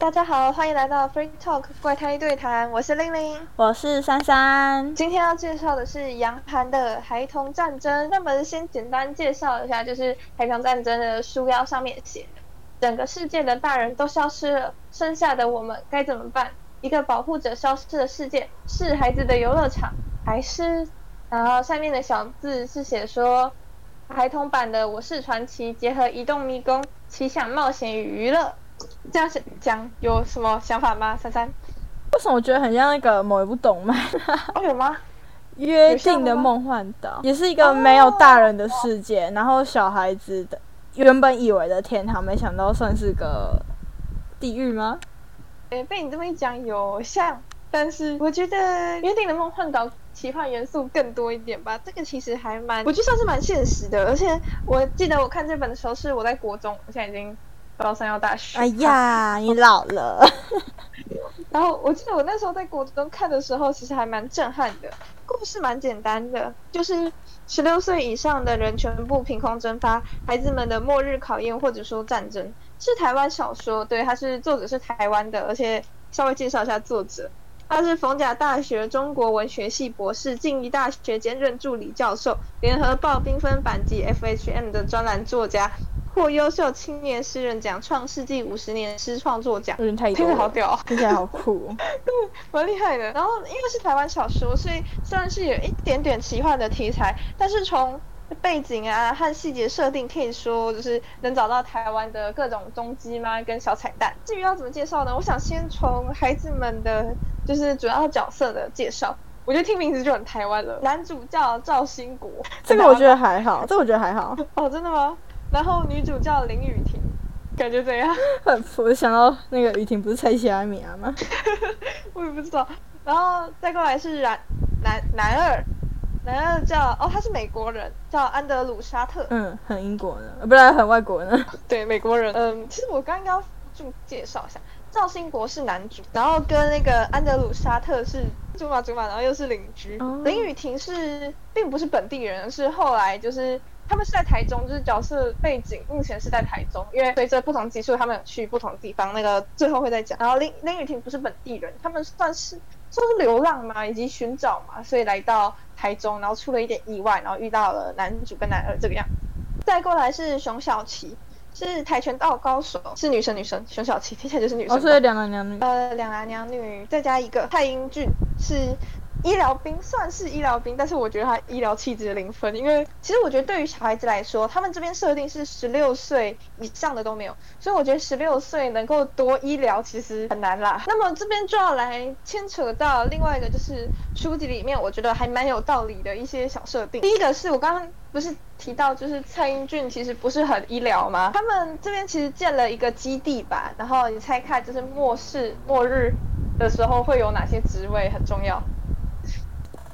大家好，欢迎来到 Free Talk 怪胎对谈，我是玲玲，我是珊珊。今天要介绍的是杨盘的《孩童战争》。那么先简单介绍一下，就是《孩童战争》的书腰上面写：整个世界的大人都消失了，剩下的我们该怎么办？一个保护者消失的世界，是孩子的游乐场，还是……然后下面的小字是写说，孩童版的《我是传奇》结合移动迷宫、奇想冒险与娱乐。这样讲有什么想法吗？珊珊？为什么我觉得很像那个某一部动漫？哦，有吗？约定的梦幻岛也是一个没有大人的世界，然后小孩子的原本以为的天堂，没想到算是个地狱吗？诶，被你这么一讲，有像，但是我觉得约定的梦幻岛奇幻元素更多一点吧。这个其实还蛮，我觉得算是蛮现实的。而且我记得我看这本的时候是我在国中，我现在已经。高三要大学。哎呀，你老了。然后我记得我那时候在国中看的时候，其实还蛮震撼的。故事蛮简单的，就是十六岁以上的人全部凭空蒸发，孩子们的末日考验或者说战争，是台湾小说。对，它是作者是台湾的，而且稍微介绍一下作者，他是逢甲大学中国文学系博士，静宜大学兼任助理教授，联合报缤纷版及 FHM 的专栏作家。获优秀青年诗人奖、创世纪五十年诗创作奖，听起来好屌，听起来好酷，对，蛮厉害的。然后因为是台湾小说，所以虽然是有一点点奇幻的题材，但是从背景啊和细节设定，可以说就是能找到台湾的各种踪迹吗？跟小彩蛋。至于要怎么介绍呢？我想先从孩子们的就是主要角色的介绍。我觉得听名字就很台湾了。男主叫赵兴国，这个我觉得还好，这个我觉得还好。哦，真的吗？然后女主叫林雨婷，感觉怎样？我想到那个雨婷不是蔡阿米啊吗？我也不知道。然后再过来是男男男二，男二叫哦，他是美国人，叫安德鲁沙特。嗯，很英国的，不然很外国人。对，美国人。嗯，其实我刚刚就介绍一下，赵兴国是男主，然后跟那个安德鲁沙特是祖马祖马，然后又是邻居。林雨婷是并不是本地人，是后来就是。他们是在台中，就是角色背景目前是在台中，因为随着不同集数，他们有去不同的地方，那个最后会再讲。然后林林雨婷不是本地人，他们算是算是流浪嘛，以及寻找嘛，所以来到台中，然后出了一点意外，然后遇到了男主跟男二这个样。再过来是熊小琪，是跆拳道高手，是女生女生，熊小琪听起来就是女生。哦，所以两男两女。呃，两男两女，再加一个蔡英俊是。医疗兵算是医疗兵，但是我觉得他医疗气质零分，因为其实我觉得对于小孩子来说，他们这边设定是十六岁以上的都没有，所以我觉得十六岁能够多医疗其实很难啦。那么这边就要来牵扯到另外一个，就是书籍里面我觉得还蛮有道理的一些小设定。第一个是我刚刚不是提到，就是蔡英俊其实不是很医疗吗？他们这边其实建了一个基地吧，然后你猜看，就是末世末日的时候会有哪些职位很重要？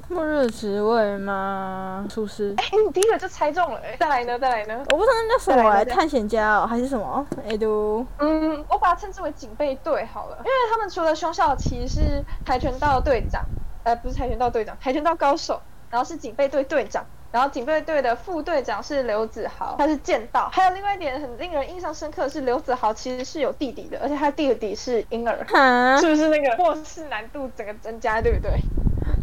末日职位吗？厨师。哎，你第一个就猜中了。再来呢？再来呢？我不知道那叫什么，探险家哦，还是什么？哎都。嗯，我把它称之为警备队好了，因为他们除了凶小琪是跆拳道队长，呃，不是跆拳道队长，跆拳道高手，然后是警备队队长，然后警备队的副队长是刘子豪，他是剑道。还有另外一点很令人印象深刻的是，刘子豪其实是有弟弟的，而且他弟弟是婴儿，是不是那个末世难度整个增加，对不对？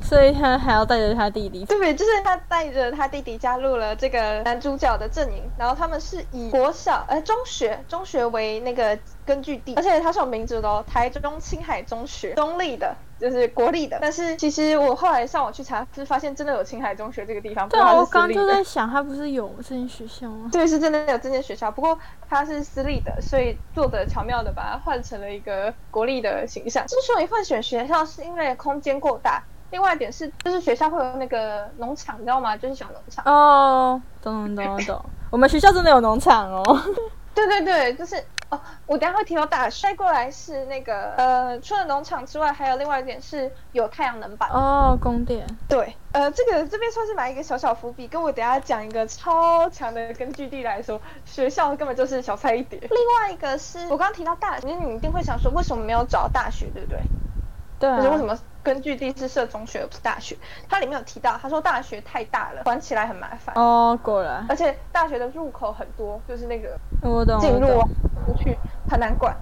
所以他还要带着他弟弟，对，就是他带着他弟弟加入了这个男主角的阵营，然后他们是以国小呃中学中学为那个根据地，而且他是有名字的哦，台中青海中学，中立的，就是国立的。但是其实我后来上网去查，是发现真的有青海中学这个地方，对啊，我刚就在想，他不是有这间学校吗？对，是真的有这间学校，不过它是私立的，所以做的巧妙的把它换成了一个国立的形象。之所以会选学校，是因为空间够大。另外一点是，就是学校会有那个农场，你知道吗？就是小农场。哦，懂懂懂懂。我们学校真的有农场哦。对对对，就是哦，我等下会提到大摔过来是那个呃，除了农场之外，还有另外一点是有太阳能板。哦，供电。对，呃，这个这边算是埋一个小小伏笔，跟我等下讲一个超强的根据地来说，学校根本就是小菜一碟。另外一个是我刚刚提到大学，你一定会想说，为什么没有找大学，对不对？对。就是为什么？根据地是设中学不是大学，它里面有提到，他说大学太大了，管起来很麻烦。哦，果然。而且大学的入口很多，就是那个我懂进入出去很难管。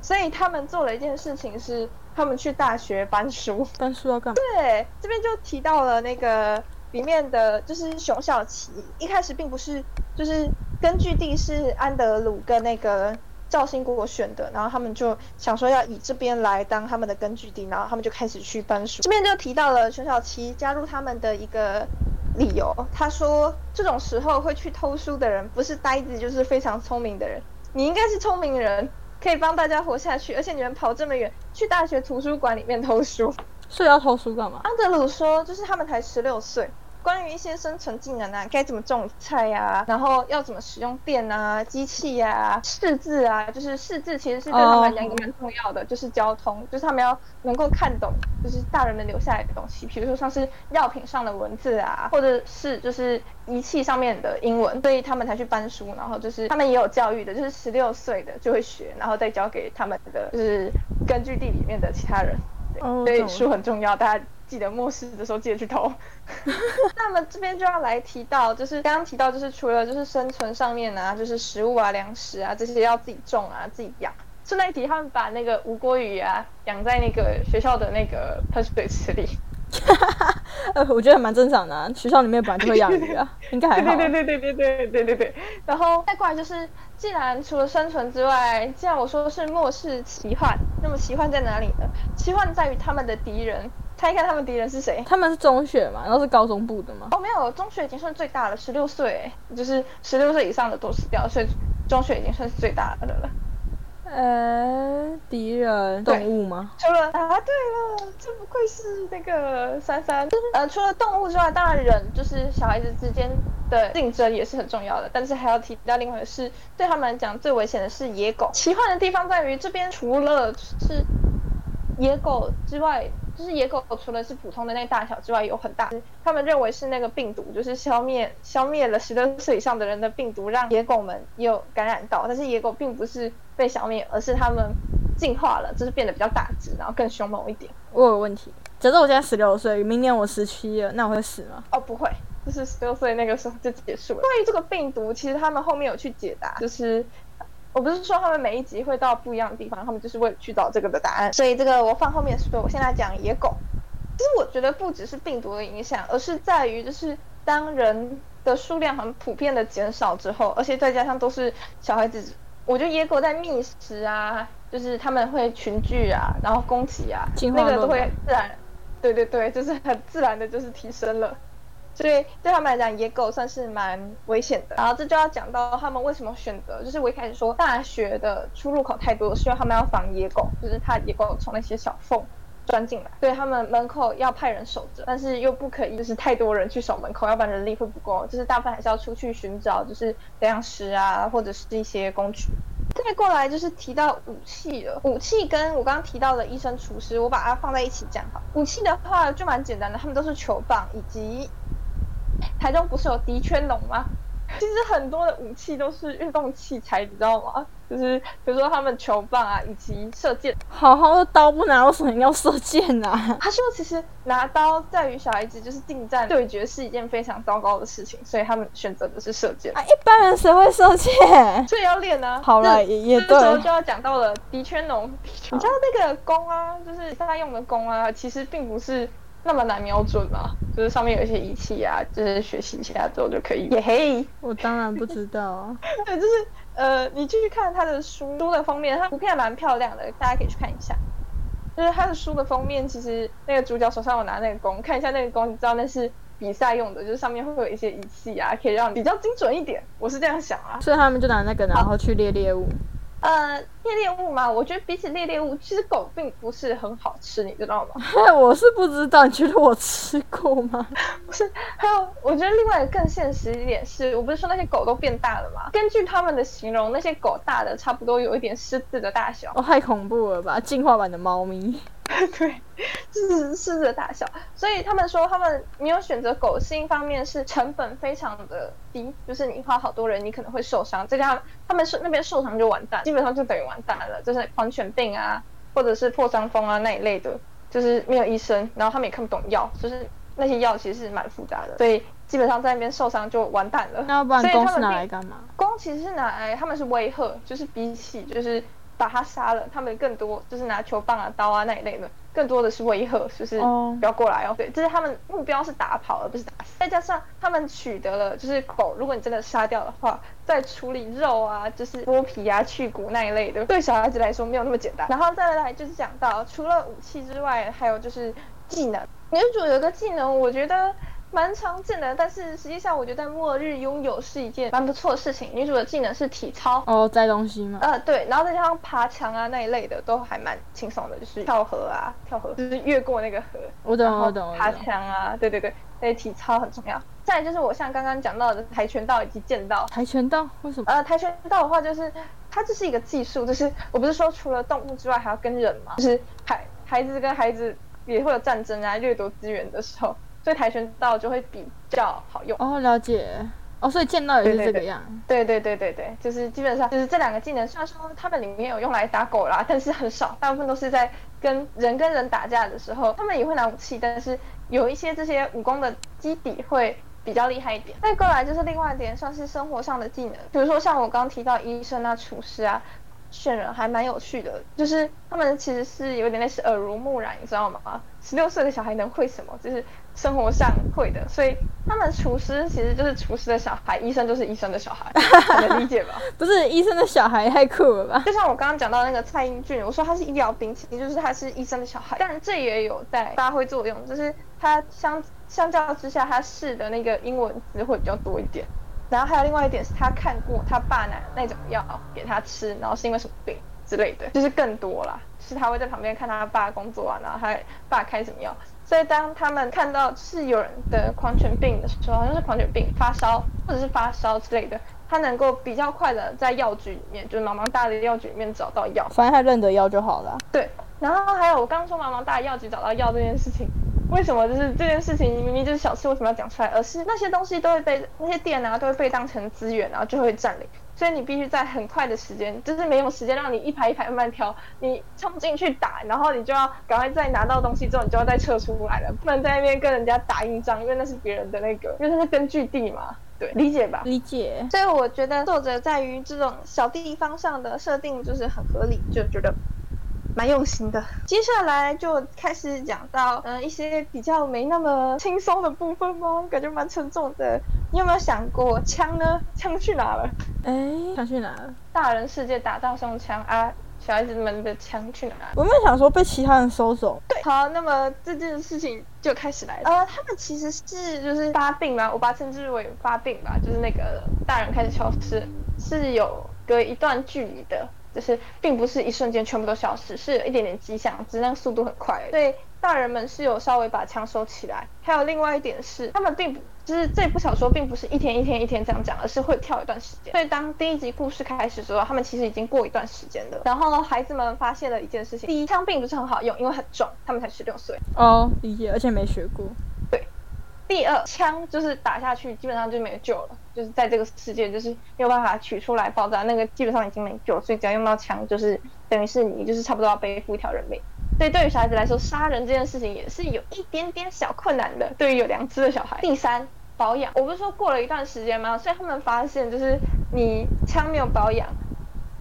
所以他们做了一件事情是，他们去大学搬书。搬书要干嘛？对，这边就提到了那个里面的，就是熊小琪一开始并不是，就是根据地是安德鲁跟那个赵兴国选的，然后他们就想说要以这边来当他们的根据地，然后他们就开始去搬书。这边就提到了熊小七加入他们的一个理由，他说这种时候会去偷书的人不是呆子就是非常聪明的人，你应该是聪明人。可以帮大家活下去，而且你们跑这么远去大学图书馆里面偷书，是要偷书干嘛？安德鲁说，就是他们才十六岁。关于一些生存技能啊，该怎么种菜呀，然后要怎么使用电啊、机器呀、识字啊，就是识字其实是对他们来讲一个蛮重要的，就是交通，就是他们要能够看懂，就是大人们留下来的东西，比如说像是药品上的文字啊，或者是就是仪器上面的英文，所以他们才去搬书，然后就是他们也有教育的，就是十六岁的就会学，然后再交给他们的就是根据地里面的其他人，所以书很重要，大家。记得末世的时候记得去偷。那么这边就要来提到，就是刚刚提到，就是除了就是生存上面啊，就是食物啊、粮食啊这些要自己种啊、自己养。顺带一提，他们把那个吴国语啊养在那个学校的那个喷水池里。呃，我觉得蛮正常的，啊学校里面本来就会养鱼啊，应该还好。对对对对对对对对对。然后再过来就是，既然除了生存之外，既然我说是末世奇幻，那么奇幻在哪里呢？奇幻在于他们的敌人。猜一看他们敌人是谁？他们是中学嘛，然后是高中部的嘛？哦，没有，中学已经算最大了，十六岁，就是十六岁以上的都死掉，所以中学已经算是最大的了。呃，敌人动物吗？除了啊，对了，这不愧是那个三三。呃，除了动物之外，当然人就是小孩子之间的竞争也是很重要的，但是还要提到另外的是，对他们来讲最危险的是野狗。奇幻的地方在于这边除了是野狗之外。就是野狗除了是普通的那大小之外，有很大。他们认为是那个病毒，就是消灭消灭了十六岁以上的人的病毒，让野狗们有感染到。但是野狗并不是被消灭，而是他们进化了，就是变得比较大只，然后更凶猛一点。我有问题，假设我现在十六岁，明年我十七了，那我会死吗？哦，不会，就是十六岁那个时候就结束了。关于这个病毒，其实他们后面有去解答，就是。我不是说他们每一集会到不一样的地方，他们就是为了去找这个的答案。所以这个我放后面说，我现在讲野狗。其实我觉得不只是病毒的影响，而是在于就是当人的数量很普遍的减少之后，而且再加上都是小孩子，我觉得野狗在觅食啊，就是他们会群聚啊，然后攻击啊，那个都会自然，对对对，就是很自然的，就是提升了。所以对他们来讲，野狗算是蛮危险的。然后这就要讲到他们为什么选择，就是我一开始说大学的出入口太多，需要他们要防野狗，就是怕野狗从那些小缝钻进来。所以他们门口要派人守着，但是又不可以就是太多人去守门口，要不然人力会不够。就是大部分还是要出去寻找，就是粮食啊，或者是一些工具。再过来就是提到武器了，武器跟我刚刚提到的医生、厨师，我把它放在一起讲哈。武器的话就蛮简单的，他们都是球棒以及。台中不是有迪圈龙吗？其实很多的武器都是运动器材，你知道吗？就是比如说他们球棒啊，以及射箭。好好的刀不拿，为什么要射箭呢？他说，其实拿刀在于小孩子就是近战对决是一件非常糟糕的事情，所以他们选择的是射箭。啊，一般人谁会射箭？所以要练呢。好了，也也对。这时候就要讲到了迪圈龙。你知道那个弓啊，就是他用的弓啊，其实并不是。那么难瞄准吗？就是上面有一些仪器啊，就是学习一下之后就可以。耶嘿，我当然不知道。对，就是呃，你继续看他的书书的封面，它图片蛮漂亮的，大家可以去看一下。就是他的书的封面，其实那个主角手上有拿那个弓，看一下那个弓，你知道那是比赛用的，就是上面会有一些仪器啊，可以让比较精准一点。我是这样想啊。所以他们就拿那个，然后去猎猎物。呃，猎猎物嘛，我觉得比起猎猎物，其实狗并不是很好吃，你知道吗？我是不知道，你觉得我吃过吗？不是，还有，我觉得另外更现实一点是，我不是说那些狗都变大了吗？根据他们的形容，那些狗大的差不多有一点狮子的大小。哦，太恐怖了吧，进化版的猫咪。对，是狮子的大小，所以他们说他们没有选择狗，是一方面是成本非常的低，就是你花好多人，你可能会受伤，再加上他们是那边受伤就完蛋，基本上就等于完蛋了，就是狂犬病啊，或者是破伤风啊那一类的，就是没有医生，然后他们也看不懂药，就是那些药其实是蛮复杂的，所以基本上在那边受伤就完蛋了。那要不然弓是拿来干嘛？弓其实是拿来他们是威吓，就是比起就是。把他杀了，他们更多就是拿球棒啊、刀啊那一类的，更多的是威吓，就是不要过来哦。对，就是他们目标是打跑而不是打死。再加上他们取得了就是狗，如果你真的杀掉的话，再处理肉啊，就是剥皮啊、去骨那一类的，对小孩子来说没有那么简单。然后再来就是讲到除了武器之外，还有就是技能。女主有个技能，我觉得。蛮常见的，但是实际上我觉得在末日拥有是一件蛮不错的事情。女主的技能是体操哦，摘东西吗？呃，对，然后再加上爬墙啊那一类的都还蛮轻松的，就是跳河啊，跳河就是越过那个河。我懂，我懂。爬墙啊，对对对，所以体操很重要。再就是我像刚刚讲到的跆拳道以及剑道。跆拳道为什么？呃，跆拳道的话就是它这是一个技术，就是我不是说除了动物之外还要跟人嘛，就是孩孩子跟孩子也会有战争啊，掠夺资源的时候。所以跆拳道就会比较好用哦，了解哦，所以剑道也是这个样。对对对对对，就是基本上就是这两个技能，虽然说他们里面有用来打狗啦，但是很少，大部分都是在跟人跟人打架的时候，他们也会拿武器，但是有一些这些武功的基底会比较厉害一点。再过来就是另外一点，算是生活上的技能，比如说像我刚刚提到医生啊、厨师啊。选人还蛮有趣的，就是他们其实是有点类似耳濡目染，你知道吗？十六岁的小孩能会什么？就是生活上会的，所以他们厨师其实就是厨师的小孩，医生就是医生的小孩，能理解吧？不是医生的小孩太酷了吧？就像我刚刚讲到那个蔡英俊，我说他是医疗兵，其实就是他是医生的小孩，但这也有在发挥作用，就是他相相较之下，他试的那个英文词汇比较多一点。然后还有另外一点是他看过他爸拿那种药给他吃，然后是因为什么病之类的，就是更多啦。是他会在旁边看他爸工作啊，然后他爸开什么药。所以当他们看到是有人得狂犬病的时候，好像是狂犬病发烧或者是发烧之类的，他能够比较快的在药局里面，就是茫茫大的药局里面找到药。反正他认得药就好了。对，然后还有我刚刚说茫茫大药局找到药这件事情。为什么就是这件事情明明就是小事，为什么要讲出来？而是那些东西都会被那些店啊，都会被当成资源，然后就会占领。所以你必须在很快的时间，就是没有时间让你一排一排慢慢挑，你冲进去打，然后你就要赶快再拿到东西之后，你就要再撤出来了，不能在那边跟人家打硬仗，因为那是别人的那个，因为那是根据地嘛。对，理解吧？理解。所以我觉得作者在于这种小地方上的设定就是很合理，就觉得。蛮用心的，接下来就开始讲到嗯一些比较没那么轻松的部分吗？感觉蛮沉重的。你有没有想过枪呢？枪去哪了？哎，枪去哪了？大人世界打到用枪啊，小孩子们的枪去哪了？我们想说被其他人收走。对，好，那么这件事情就开始来了。呃，他们其实是就是发病嘛，我把它称之为发病吧，就是那个大人开始消失，是有隔一段距离的。就是并不是一瞬间全部都消失，是有一点点迹象，只是那个速度很快。所以大人们是有稍微把枪收起来。还有另外一点是，他们并不就是这部小说并不是一天一天一天这样讲，而是会跳一段时间。所以当第一集故事开始的时候，他们其实已经过一段时间了。然后孩子们发现了一件事情：第一，枪并不是很好用，因为很重，他们才十六岁。哦，理解，而且没学过。对。第二枪就是打下去，基本上就没有救了。就是在这个世界，就是没有办法取出来爆炸，那个基本上已经没救。所以只要用到枪，就是等于是你就是差不多要背负一条人命。所以对于小孩子来说，杀人这件事情也是有一点点小困难的。对于有良知的小孩。第三，保养。我不是说过了一段时间吗？所以他们发现，就是你枪没有保养，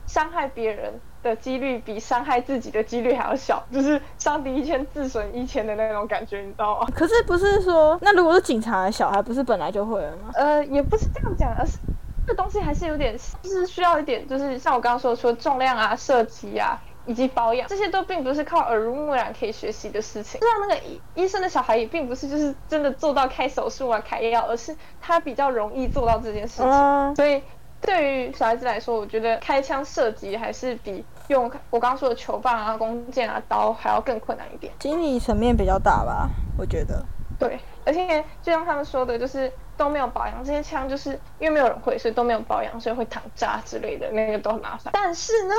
伤害别人。的几率比伤害自己的几率还要小，就是伤敌一千自损一千的那种感觉，你知道吗？可是不是说，那如果是警察的小孩，不是本来就会了吗？呃，也不是这样讲，而是这东西还是有点，就是需要一点，就是像我刚刚说的，说重量啊、射击啊，以及保养，这些都并不是靠耳濡目染可以学习的事情。就像那个医医生的小孩，也并不是就是真的做到开手术啊、开药，而是他比较容易做到这件事情，所以。对于小孩子来说，我觉得开枪射击还是比用我刚刚说的球棒啊、弓箭啊、刀还要更困难一点。心理层面比较大吧，我觉得。对，而且就像他们说的，就是都没有保养，这些枪就是因为没有人会，所以都没有保养，所以会躺炸之类的，那个都很麻烦。但是呢，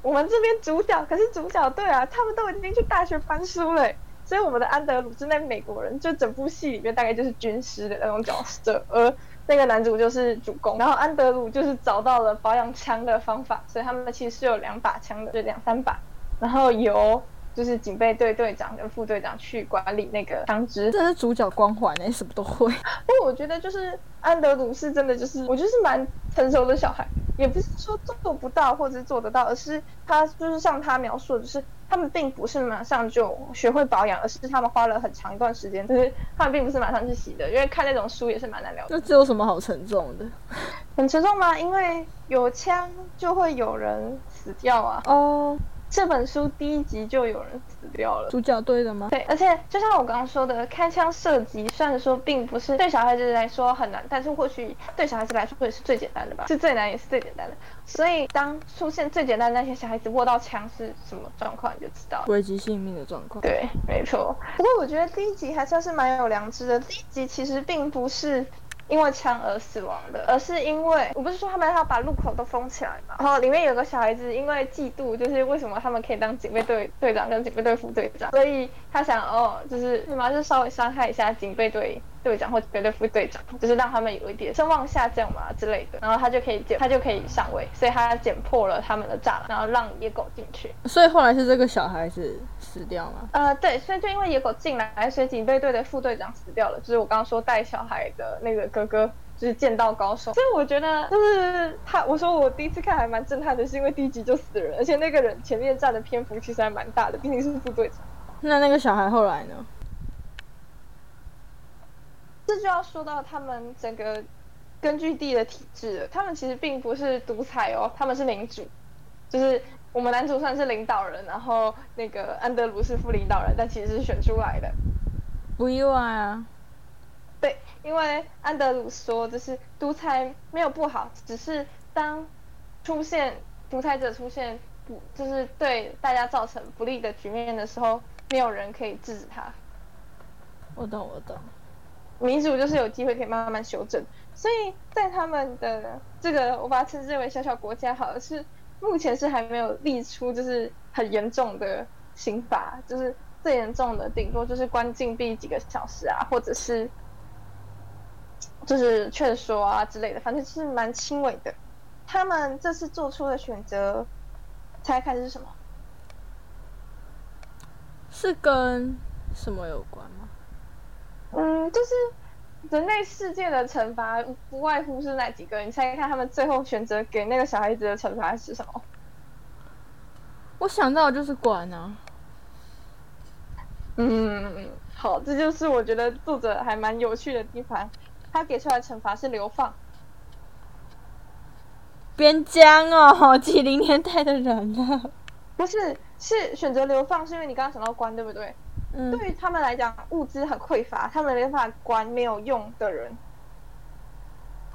我们这边主角可是主角队啊，他们都已经去大学翻书了，所以我们的安德鲁是那美国人，就整部戏里面大概就是军师的那种角色，而。那个男主就是主攻，然后安德鲁就是找到了保养枪的方法，所以他们其实是有两把枪的，就两三把，然后由就是警备队队长跟副队长去管理那个枪支。这是主角光环哎，什么都会。不过我觉得就是安德鲁是真的就是，我就是蛮成熟的小孩，也不是说做不到或者是做得到，而是他就是像他描述的，就是他们并不是马上就学会保养，而是他们花了很长一段时间，就是他们并不是马上去洗的，因为看那种书也是蛮难了解。那这有什么好沉重的？很沉重吗？因为有枪就会有人死掉啊。哦。这本书第一集就有人死掉了，主角对的吗？对，而且就像我刚刚说的，开枪射击虽然说并不是对小孩子来说很难，但是或许对小孩子来说也是最简单的吧，是最难也是最简单的。所以当出现最简单的那些小孩子握到枪是什么状况，你就知道危及性命的状况。对，没错。不过我觉得第一集还算是蛮有良知的，第一集其实并不是。因为枪而死亡的，而是因为我不是说他们要把路口都封起来嘛，然后里面有个小孩子因为嫉妒，就是为什么他们可以当警备队队长跟警备队副队长，所以他想哦，就是什么就稍微伤害一下警备队。队长或警备队副队长，就是让他们有一点声望下降嘛之类的，然后他就可以剪，他就可以上位，所以他剪破了他们的栅栏，然后让野狗进去。所以后来是这个小孩子死掉吗？呃，对，所以就因为野狗进来，所以警备队的副队长死掉了。就是我刚刚说带小孩的那个哥哥，就是剑道高手。所以我觉得就是他，我说我第一次看还蛮震撼的，是因为第一集就死人，而且那个人前面占的篇幅其实还蛮大的，毕竟是副队长。那那个小孩后来呢？这就要说到他们整个根据地的体制了。他们其实并不是独裁哦，他们是民主。就是我们男主算是领导人，然后那个安德鲁是副领导人，但其实是选出来的。不意外啊。对，因为安德鲁说，就是独裁没有不好，只是当出现独裁者出现不就是对大家造成不利的局面的时候，没有人可以制止他。我懂，我懂。民主就是有机会可以慢慢修正，所以在他们的这个我把它称之为小小国家，好，是目前是还没有立出就是很严重的刑罚，就是最严重的顶多就是关禁闭几个小时啊，或者是 就是劝说啊之类的，反正是蛮轻微的。他们这次做出的选择，猜看是什么？是跟什么有关吗？嗯，就是人类世界的惩罚不外乎是那几个，你猜看他们最后选择给那个小孩子的惩罚是什么？我想到就是管啊。嗯，好，这就是我觉得作者还蛮有趣的地方，他给出来惩罚是流放。边疆哦，几零年代的人了。不是，是选择流放，是因为你刚刚想到关，对不对？对于他们来讲，物资很匮乏，他们没办法管没有用的人。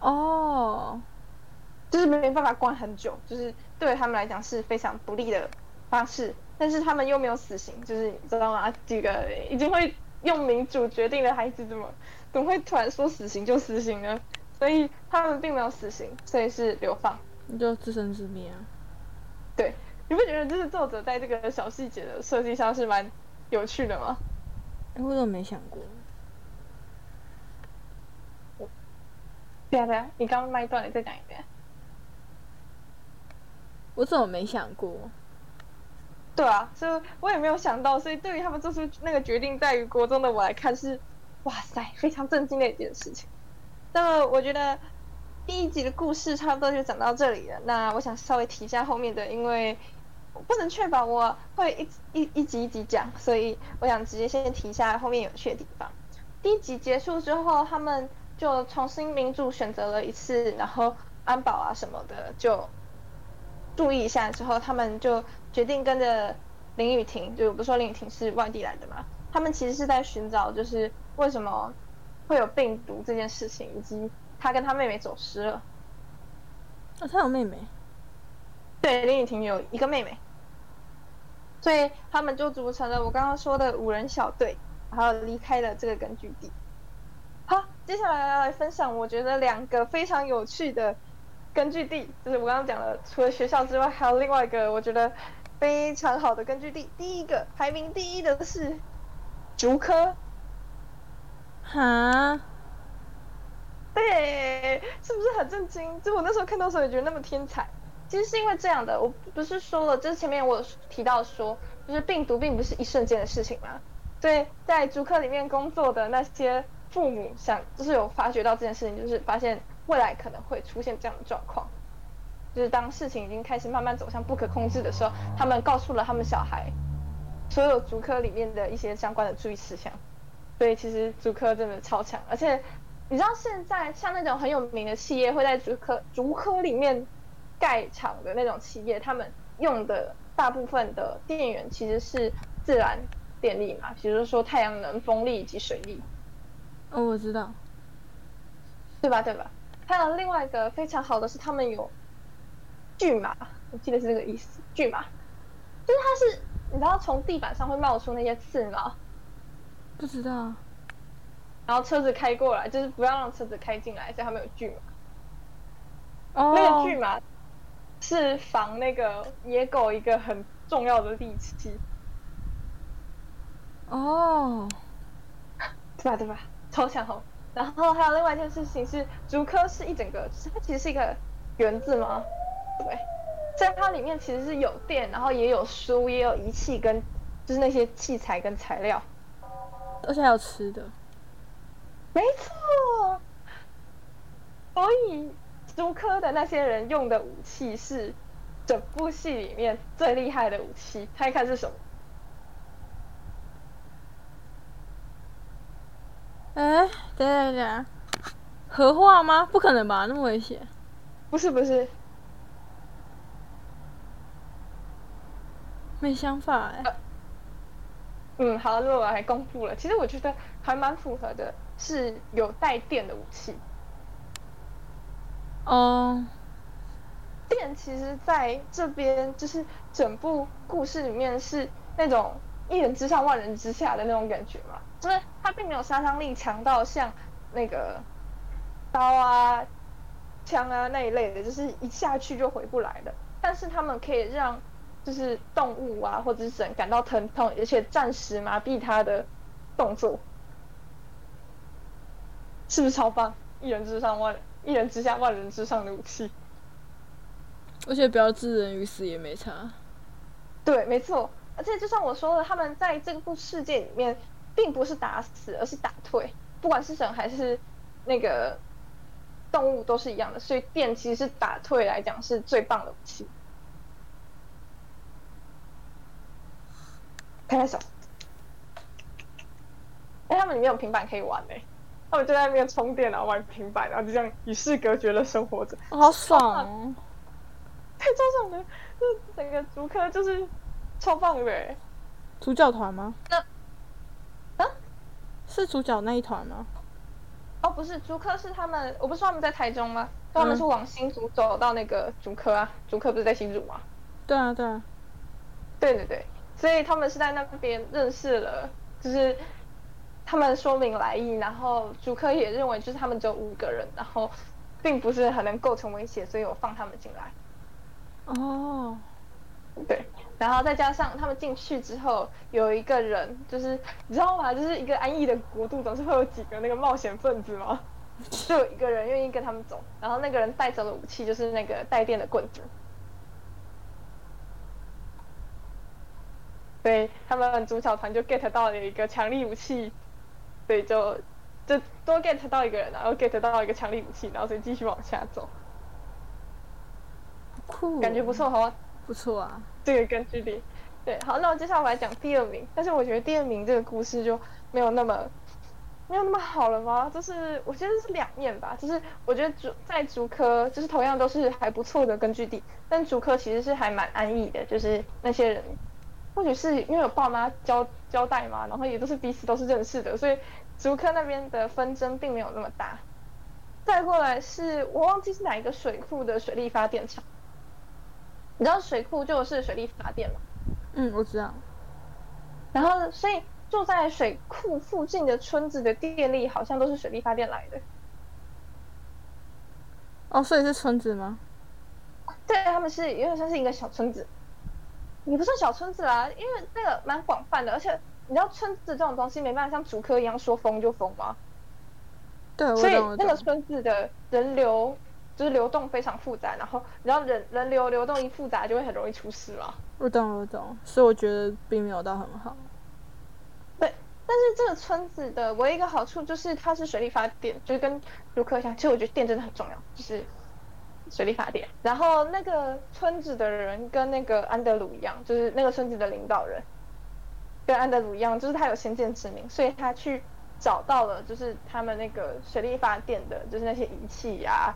哦，就是没办法关很久，就是对他们来讲是非常不利的方式。但是他们又没有死刑，就是你知道吗？这个已经会用民主决定的孩子，怎么怎么会突然说死刑就死刑呢？所以他们并没有死刑，所以是流放。你就自生自灭啊？对，你不觉得就是作者在这个小细节的设计上是蛮？有趣的吗？我怎么没想过？对啊对啊，你刚刚麦断，你再讲一遍。我怎么没想过？对啊，所以我也没有想到，所以对于他们做出那个决定，在于国中的我来看是，哇塞，非常震惊的一件事情。那么我觉得第一集的故事差不多就讲到这里了。那我想稍微提一下后面的，因为。不能确保我会一一一集一集讲，所以我想直接先提一下后面有趣的地方。第一集结束之后，他们就重新民主选择了一次，然后安保啊什么的就注意一下之后，他们就决定跟着林雨婷，就不说林雨婷是外地来的嘛，他们其实是在寻找就是为什么会有病毒这件事情，以及他跟他妹妹走失了。啊，他有妹妹？对，林雨婷有一个妹妹。所以他们就组成了我刚刚说的五人小队，然后离开了这个根据地。好，接下来要来分享我觉得两个非常有趣的根据地，就是我刚刚讲的，除了学校之外，还有另外一个我觉得非常好的根据地。第一个排名第一的是竹科。哈？对，是不是很震惊？就我那时候看到的时候也觉得那么天才。其实是因为这样的，我不是说了，就是前面我提到说，就是病毒并不是一瞬间的事情嘛。所以在竹科里面工作的那些父母想，就是有发觉到这件事情，就是发现未来可能会出现这样的状况。就是当事情已经开始慢慢走向不可控制的时候，他们告诉了他们小孩所有竹科里面的一些相关的注意事项。所以其实竹科真的超强，而且你知道现在像那种很有名的企业会在竹科竹科里面盖厂的那种企业，他们用的大部分的电源其实是自然电力嘛，比如说太阳能、风力以及水力。哦，我知道，对吧？对吧？还有另外一个非常好的是，他们有巨马，我记得是这个意思。巨马就是它是，你知道从地板上会冒出那些刺吗？不知道。然后车子开过来，就是不要让车子开进来，所以他们有巨马。哦。那个巨马是防那个野狗一个很重要的利器。哦。对吧？对吧？超强哦。然后还有另外一件事情是，竹科是一整个，它其实是一个园子吗？对。在它里面其实是有电，然后也有书，也有仪器跟就是那些器材跟材料。而且还有吃的，没错。所以，竹科的那些人用的武器是整部戏里面最厉害的武器。猜看是什么？哎，等等等，核化吗？不可能吧，那么危险。不是不是，没想法哎。嗯，好，那我还公布了。其实我觉得还蛮符合的，是有带电的武器。哦，电其实在这边就是整部故事里面是那种一人之上万人之下的那种感觉嘛，就是它并没有杀伤力强到像那个刀啊、枪啊那一类的，就是一下去就回不来的。但是他们可以让。就是动物啊，或者是人感到疼痛，而且暂时麻痹他的动作，是不是超棒？一人之上万人，一人之下万人之上的武器，而且不要置人于死也没差。对，没错。而且就像我说的，他们在这部世界里面，并不是打死，而是打退。不管是人还是那个动物，都是一样的。所以电其实是打退来讲是最棒的武器。拍拍手！哎，他们里面有平板可以玩哎，他们就在那边充电然后玩平板，然后就这样与世隔绝的生活着，好爽哦！太超爽了，这整个竹科就是超棒的。主角团吗？那啊，是主角那一团吗？哦，不是，竹科是他们，我不是说他们在台中吗？他们是往新竹走到那个竹科啊，竹科不是在新竹吗？对啊，对啊，对对对。所以他们是在那边认识了，就是他们说明来意，然后主科也认为就是他们只有五个人，然后并不是很能构成威胁，所以我放他们进来。哦，对，然后再加上他们进去之后，有一个人就是你知道吗？就是一个安逸的国度，总是会有几个那个冒险分子吗？就有一个人愿意跟他们走，然后那个人带走的武器就是那个带电的棍子。对他们主角团就 get 到了一个强力武器，对，就就多 get 到一个人，然后 get 到一个强力武器，然后所以继续往下走。酷，感觉不错哈。不错啊，这个根据地。对，好，那我接下来讲第二名，但是我觉得第二名这个故事就没有那么没有那么好了吗？就是我觉得是两面吧，就是我觉得主在主科就是同样都是还不错的根据地，但主科其实是还蛮安逸的，就是那些人。或许是因为有爸妈交交代嘛，然后也都是彼此都是认识的，所以竹科那边的纷争并没有那么大。再过来是我忘记是哪一个水库的水力发电厂，你知道水库就是水力发电吗？嗯，我知道。然后，所以住在水库附近的村子的电力好像都是水力发电来的。哦，所以是村子吗？对，他们是因为算是一个小村子。也不算小村子啦，因为那个蛮广泛的，而且你知道村子这种东西没办法像竹科一样说封就封吗？对，所以那个村子的人流就是流动非常复杂，然后然后人人流流动一复杂就会很容易出事嘛。我懂我懂，所以我觉得并没有到很好。对，但是这个村子的唯一一个好处就是它是水力发电，就是跟竹科一样。其实我觉得电真的很重要，就是水利发电。然后那个村子的人跟那个安德鲁一样，就是那个村子的领导人，跟安德鲁一样，就是他有先见之明，所以他去找到了，就是他们那个水力发电的，就是那些仪器呀，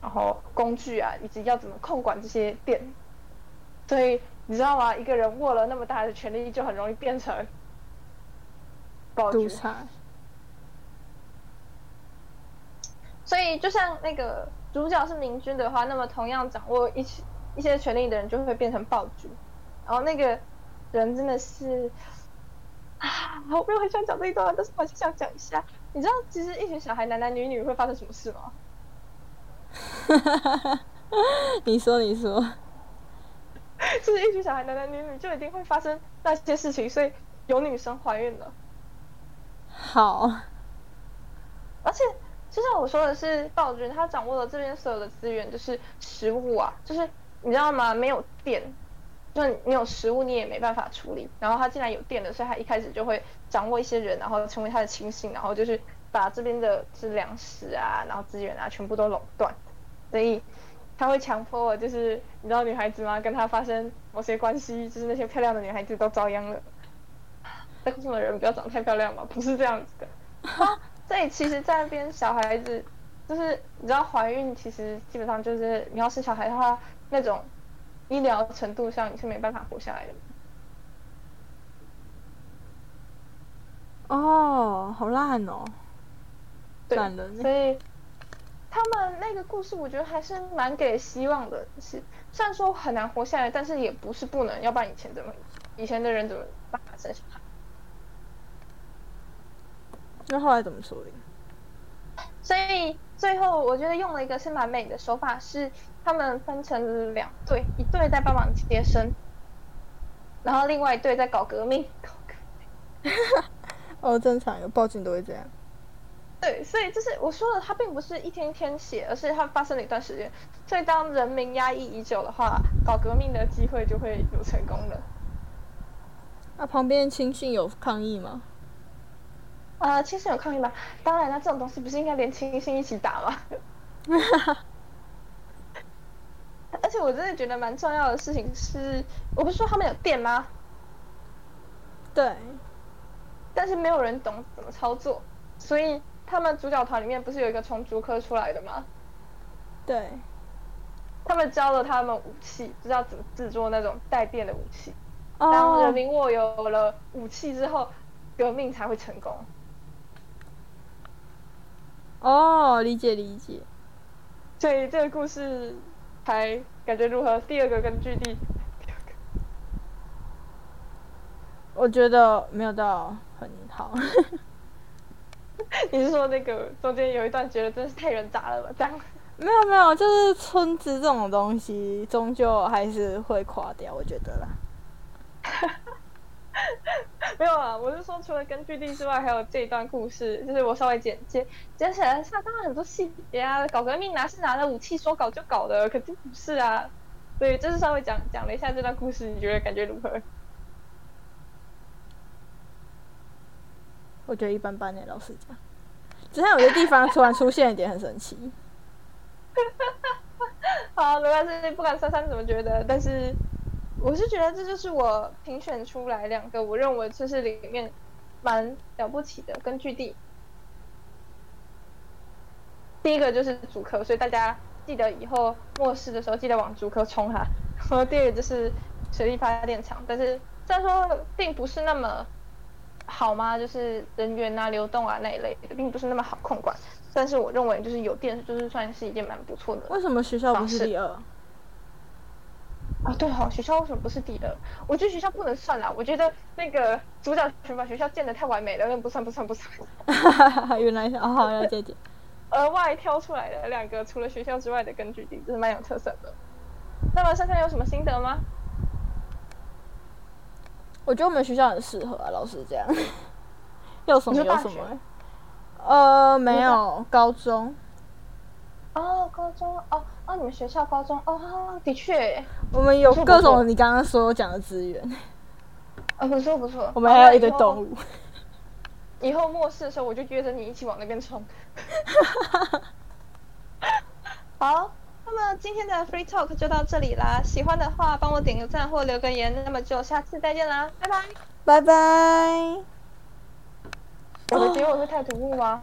然后工具啊，以及要怎么控管这些电。所以你知道吗？一个人握了那么大的权力，就很容易变成暴君。所以，就像那个主角是明君的话，那么同样掌握一些一些权力的人就会变成暴君。然后那个人真的是啊，我没有很想讲这一段，但是我还是想讲一下。你知道，其实一群小孩男男女女会发生什么事吗？你说，你说，就是一群小孩男男女女就一定会发生那些事情，所以有女生怀孕了。好，而且。就像我说的是，暴君他掌握了这边所有的资源，就是食物啊，就是你知道吗？没有电，就你有食物你也没办法处理。然后他既然有电了，所以他一开始就会掌握一些人，然后成为他的亲信，然后就是把这边的是粮食啊，然后资源啊全部都垄断。所以他会强迫我，就是你知道女孩子吗？跟他发生某些关系，就是那些漂亮的女孩子都遭殃了。在空中的人不要长得太漂亮嘛，不是这样子的。所以其实，在那边小孩子，就是你知道，怀孕其实基本上就是你要生小孩的话，那种医疗程度上你是没办法活下来的。哦，好烂哦！烂了。所以他们那个故事，我觉得还是蛮给希望的。是虽然说很难活下来，但是也不是不能。要不然以前怎么，以前的人怎么办法生小孩？那后来怎么处理？所以最后我觉得用了一个是蛮美的手法，是他们分成两队，一队在帮忙接生，然后另外一队在搞革命。搞革命，哦，正常，有报警都会这样。对，所以就是我说的，它并不是一天一天写，而是它发生了一段时间。所以当人民压抑已久的话，搞革命的机会就会有成功了。那旁边亲信有抗议吗？啊，亲信有抗议吗？当然了，这种东西不是应该连亲信一起打吗？而且我真的觉得蛮重要的事情是，我不是说他们有电吗？对。但是没有人懂怎么操作，所以他们主角团里面不是有一个从竹科出来的吗？对。他们教了他们武器，知道怎么制作那种带电的武器。当人民握有了武器之后，革命才会成功。哦，理解理解。所以这个故事还感觉如何？第二个根据地，我觉得没有到很好。你是说那个中间有一段觉得真是太人渣了吧？这样？没有没有，就是村子这种东西，终究还是会垮掉，我觉得啦。没有啊，我是说，除了根据地之外，还有这一段故事，就是我稍微简介讲起来，它当然很多细节啊。搞革命拿是拿着武器说搞就搞的，肯定不是啊。所以就是稍微讲讲了一下这段故事，你觉得感觉如何？我觉得一般般呢，老实讲。只是有些地方突然出现一点很神奇。好，没关系，不管珊珊怎么觉得，但是。我是觉得这就是我评选出来两个我认为就是里面蛮了不起的根据地。第一个就是主科，所以大家记得以后末世的时候记得往主科冲哈。然后第二个就是水力发电厂，但是虽然说并不是那么好吗？就是人员啊、流动啊那一类的，并不是那么好控管。但是我认为就是有电就是算是一件蛮不错的。为什么学校不是第二？啊，对哈，学校为什么不是第二？我觉得学校不能算啦。我觉得那个主角群把学校建的太完美了，那不算不算不算。原来是哦，要姐姐。额外挑出来的两个除了学校之外的根据地，真是蛮有特色的。那么珊珊有什么心得吗？我觉得我们学校很适合啊，老师这样。有什么有什么？呃，没有，高中。哦，高中哦。哦，你们学校高中哦，的确，我们有各种你刚刚所讲的资源，啊，不错不错，我们还有一堆动物。以后末世的时候，我就约着你一起往那边冲。好，那么今天的 Free Talk 就到这里啦。喜欢的话，帮我点个赞或留个言。那么就下次再见啦，拜拜，拜拜。我的结尾会太突兀吗？